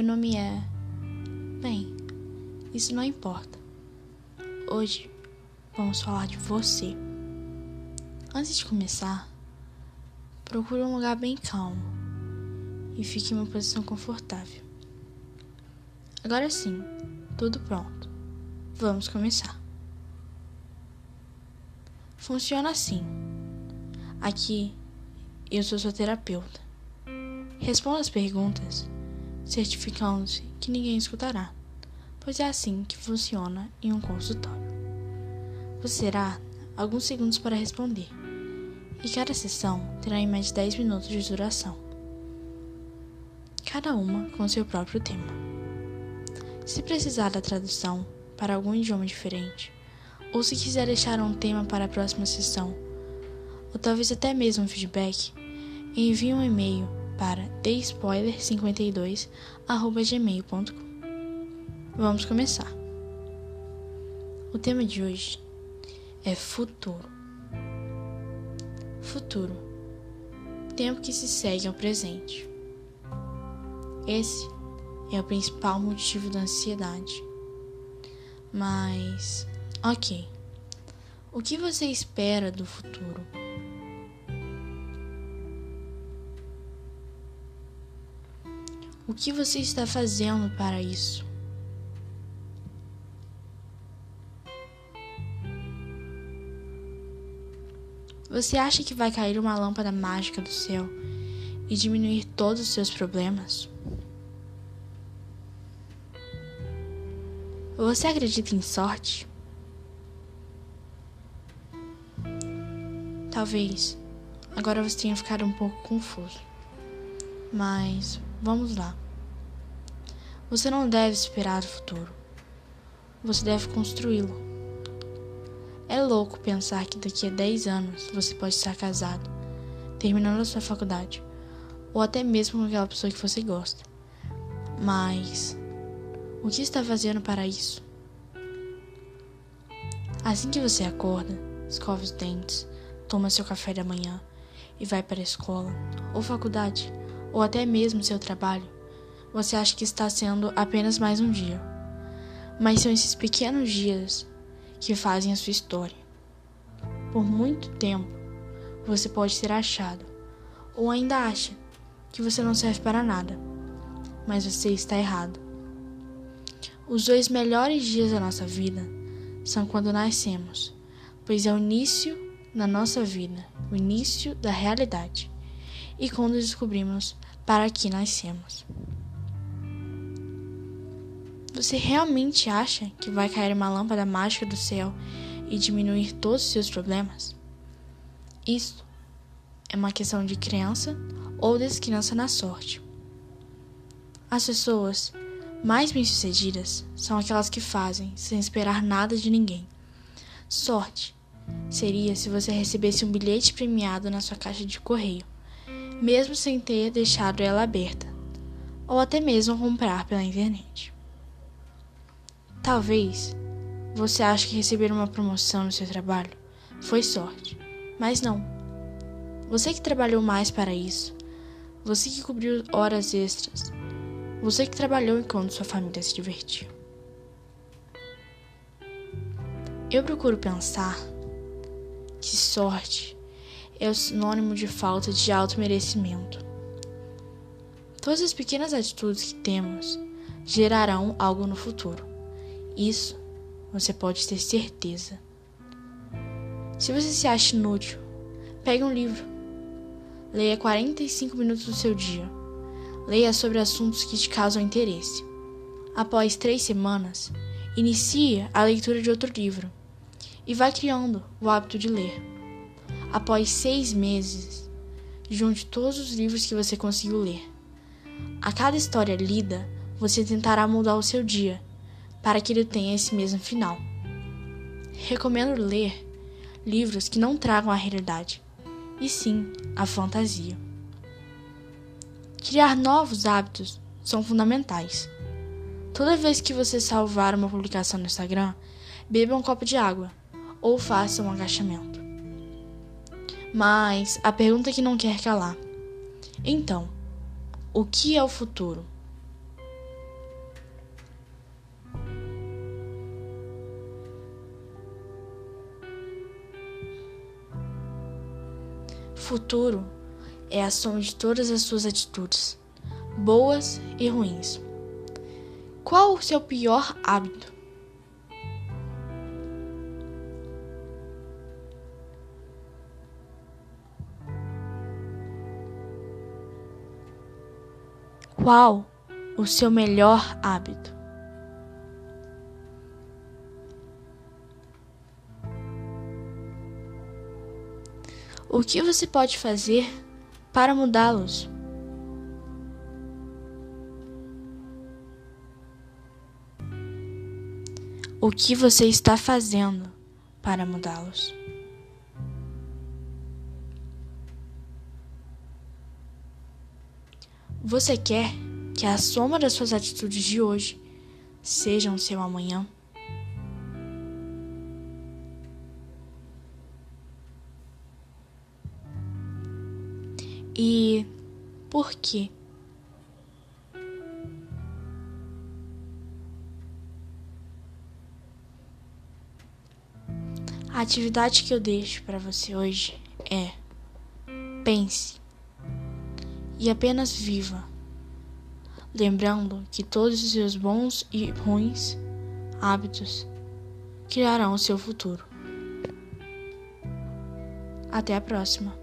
Meu nome é. Bem, isso não importa. Hoje vamos falar de você. Antes de começar, procure um lugar bem calmo e fique em uma posição confortável. Agora sim, tudo pronto. Vamos começar. Funciona assim. Aqui eu sou sua terapeuta. Responda as perguntas, certificando-se que ninguém escutará, pois é assim que funciona em um consultório. Você terá alguns segundos para responder, e cada sessão terá em média 10 minutos de duração, cada uma com seu próprio tema. Se precisar da tradução para algum idioma diferente, ou se quiser deixar um tema para a próxima sessão, ou talvez até mesmo um feedback, envie um e-mail para thespoiler52@gmail.com. Vamos começar. O tema de hoje é futuro. Futuro. Tempo que se segue ao presente. Esse é o principal motivo da ansiedade. Mas, ok. O que você espera do futuro? O que você está fazendo para isso? Você acha que vai cair uma lâmpada mágica do céu e diminuir todos os seus problemas? Você acredita em sorte? Talvez agora você tenha ficado um pouco confuso. Mas vamos lá. Você não deve esperar o futuro. Você deve construí-lo. É louco pensar que daqui a 10 anos você pode estar casado, terminando a sua faculdade, ou até mesmo com aquela pessoa que você gosta. Mas o que está fazendo para isso? Assim que você acorda, escova os dentes, toma seu café da manhã e vai para a escola ou faculdade, ou até mesmo seu trabalho, você acha que está sendo apenas mais um dia. Mas são esses pequenos dias que fazem a sua história. Por muito tempo, você pode ser achado, ou ainda acha que você não serve para nada, mas você está errado. Os dois melhores dias da nossa vida são quando nascemos, pois é o início da nossa vida, o início da realidade, e quando descobrimos para que nascemos. Você realmente acha que vai cair uma lâmpada mágica do céu e diminuir todos os seus problemas? Isso é uma questão de crença ou descrença na sorte. As pessoas mais bem-sucedidas são aquelas que fazem sem esperar nada de ninguém. Sorte seria se você recebesse um bilhete premiado na sua caixa de correio mesmo sem ter deixado ela aberta, ou até mesmo comprar pela internet. Talvez você ache que receber uma promoção no seu trabalho foi sorte, mas não. Você que trabalhou mais para isso, você que cobriu horas extras, você que trabalhou enquanto sua família se divertiu. Eu procuro pensar que sorte é o sinônimo de falta de auto-merecimento. Todas as pequenas atitudes que temos gerarão algo no futuro. Isso você pode ter certeza. Se você se acha inútil, pegue um livro. Leia 45 minutos do seu dia. Leia sobre assuntos que te causam interesse. Após três semanas, inicie a leitura de outro livro e vá criando o hábito de ler. Após seis meses, junte todos os livros que você conseguiu ler. A cada história lida, você tentará mudar o seu dia para que ele tenha esse mesmo final. Recomendo ler livros que não tragam a realidade, e sim a fantasia. Criar novos hábitos são fundamentais. Toda vez que você salvar uma publicação no Instagram, beba um copo de água ou faça um agachamento. Mas a pergunta que não quer calar. Então, o que é o futuro? Futuro é a soma de todas as suas atitudes, boas e ruins. Qual o seu pior hábito? Qual o seu melhor hábito? O que você pode fazer para mudá-los? O que você está fazendo para mudá-los? Você quer que a soma das suas atitudes de hoje seja o seu amanhã? E por quê? A atividade que eu deixo para você hoje é pense e apenas viva, lembrando que todos os seus bons e ruins hábitos criarão o seu futuro. Até a próxima!